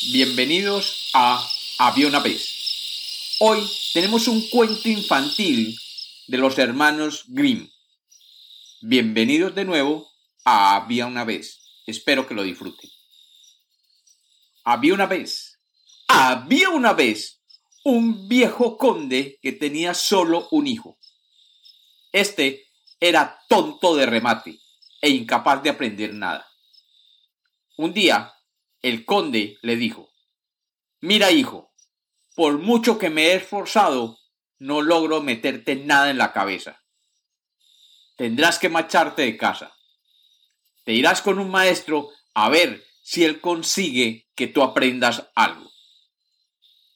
Bienvenidos a Había una vez. Hoy tenemos un cuento infantil de los hermanos Grimm. Bienvenidos de nuevo a Había una vez. Espero que lo disfruten. Había una vez. Había una vez un viejo conde que tenía solo un hijo. Este era tonto de remate e incapaz de aprender nada. Un día el conde le dijo, Mira, hijo, por mucho que me he esforzado, no logro meterte nada en la cabeza. Tendrás que marcharte de casa. Te irás con un maestro a ver si él consigue que tú aprendas algo.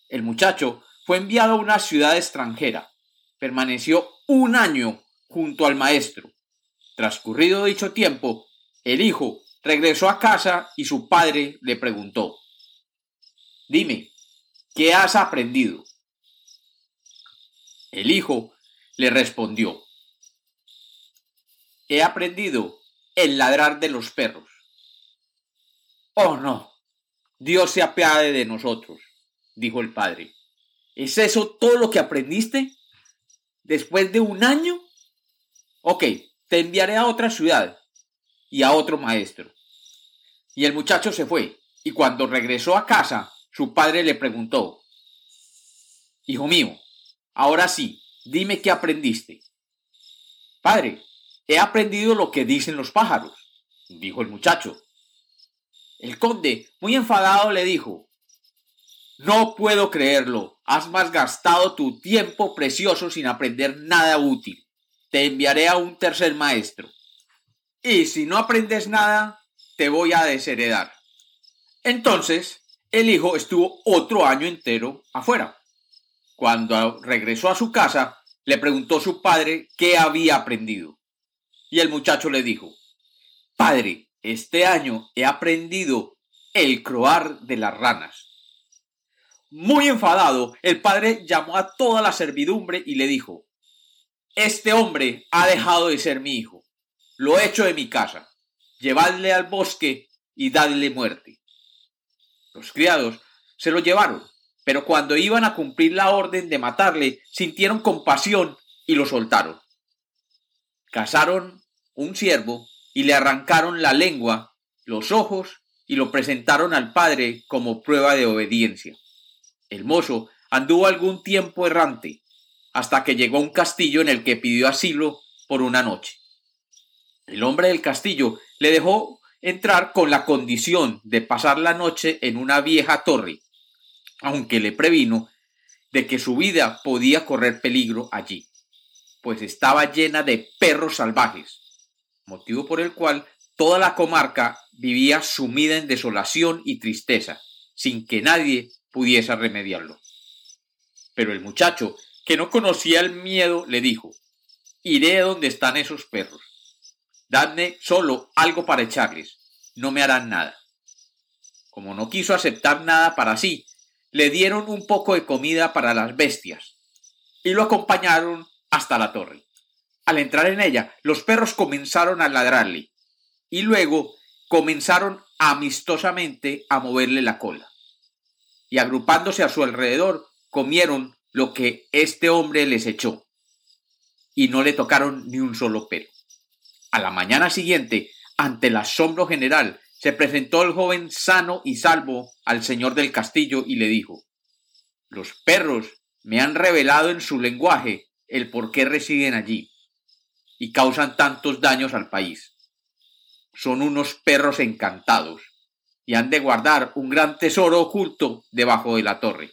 El muchacho fue enviado a una ciudad extranjera. Permaneció un año junto al maestro. Transcurrido dicho tiempo, el hijo Regresó a casa y su padre le preguntó, Dime, ¿qué has aprendido? El hijo le respondió, He aprendido el ladrar de los perros. Oh no, Dios se apiade de nosotros, dijo el padre. ¿Es eso todo lo que aprendiste? ¿Después de un año? Ok, te enviaré a otra ciudad y a otro maestro. Y el muchacho se fue, y cuando regresó a casa, su padre le preguntó, Hijo mío, ahora sí, dime qué aprendiste. Padre, he aprendido lo que dicen los pájaros, dijo el muchacho. El conde, muy enfadado, le dijo, No puedo creerlo, has malgastado tu tiempo precioso sin aprender nada útil. Te enviaré a un tercer maestro. Y si no aprendes nada, te voy a desheredar. Entonces, el hijo estuvo otro año entero afuera. Cuando regresó a su casa, le preguntó a su padre qué había aprendido. Y el muchacho le dijo, Padre, este año he aprendido el croar de las ranas. Muy enfadado, el padre llamó a toda la servidumbre y le dijo, Este hombre ha dejado de ser mi hijo lo echo de mi casa, llevadle al bosque y dadle muerte. Los criados se lo llevaron, pero cuando iban a cumplir la orden de matarle, sintieron compasión y lo soltaron. Cazaron un ciervo y le arrancaron la lengua, los ojos y lo presentaron al padre como prueba de obediencia. El mozo anduvo algún tiempo errante, hasta que llegó a un castillo en el que pidió asilo por una noche. El hombre del castillo le dejó entrar con la condición de pasar la noche en una vieja torre, aunque le previno de que su vida podía correr peligro allí, pues estaba llena de perros salvajes, motivo por el cual toda la comarca vivía sumida en desolación y tristeza, sin que nadie pudiese remediarlo. Pero el muchacho, que no conocía el miedo, le dijo, iré donde están esos perros Dadme solo algo para echarles, no me harán nada. Como no quiso aceptar nada para sí, le dieron un poco de comida para las bestias y lo acompañaron hasta la torre. Al entrar en ella, los perros comenzaron a ladrarle y luego comenzaron amistosamente a moverle la cola. Y agrupándose a su alrededor, comieron lo que este hombre les echó y no le tocaron ni un solo pelo. A la mañana siguiente, ante el asombro general, se presentó el joven sano y salvo al señor del castillo y le dijo Los perros me han revelado en su lenguaje el por qué residen allí y causan tantos daños al país. Son unos perros encantados y han de guardar un gran tesoro oculto debajo de la torre.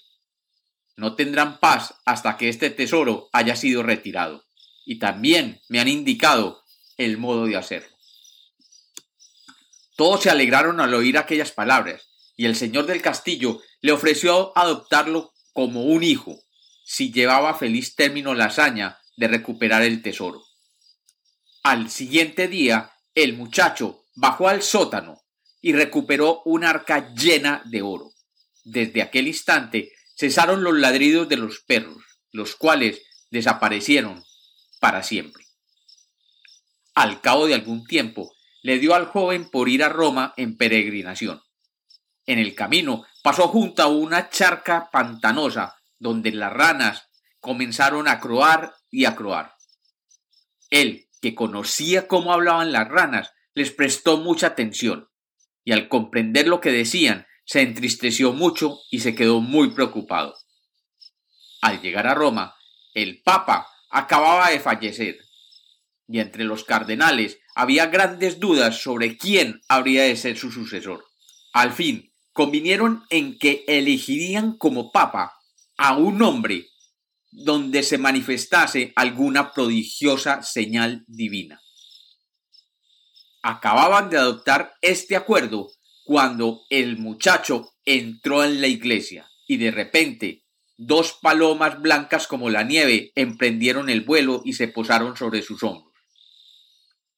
No tendrán paz hasta que este tesoro haya sido retirado. Y también me han indicado el modo de hacerlo. Todos se alegraron al oír aquellas palabras, y el señor del castillo le ofreció adoptarlo como un hijo, si llevaba feliz término la hazaña de recuperar el tesoro. Al siguiente día, el muchacho bajó al sótano y recuperó un arca llena de oro. Desde aquel instante cesaron los ladridos de los perros, los cuales desaparecieron para siempre. Al cabo de algún tiempo, le dio al joven por ir a Roma en peregrinación. En el camino pasó junto a una charca pantanosa donde las ranas comenzaron a croar y a croar. Él, que conocía cómo hablaban las ranas, les prestó mucha atención, y al comprender lo que decían, se entristeció mucho y se quedó muy preocupado. Al llegar a Roma, el Papa acababa de fallecer, y entre los cardenales había grandes dudas sobre quién habría de ser su sucesor. Al fin, convinieron en que elegirían como papa a un hombre donde se manifestase alguna prodigiosa señal divina. Acababan de adoptar este acuerdo cuando el muchacho entró en la iglesia y de repente dos palomas blancas como la nieve emprendieron el vuelo y se posaron sobre sus hombros.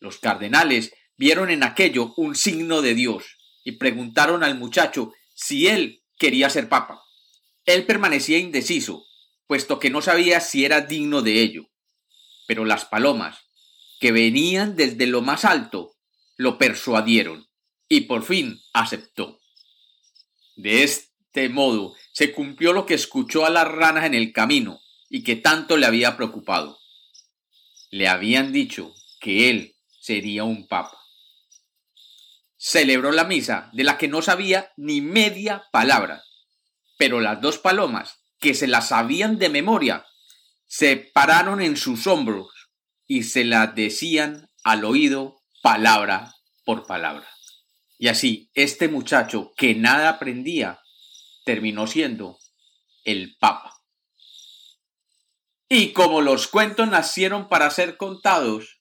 Los cardenales vieron en aquello un signo de Dios y preguntaron al muchacho si él quería ser papa. Él permanecía indeciso, puesto que no sabía si era digno de ello. Pero las palomas, que venían desde lo más alto, lo persuadieron, y por fin aceptó. De este modo se cumplió lo que escuchó a las ranas en el camino y que tanto le había preocupado. Le habían dicho que él sería un papa. Celebró la misa, de la que no sabía ni media palabra, pero las dos palomas, que se la sabían de memoria, se pararon en sus hombros y se la decían al oído palabra por palabra. Y así, este muchacho que nada aprendía, terminó siendo el Papa. Y como los cuentos nacieron para ser contados,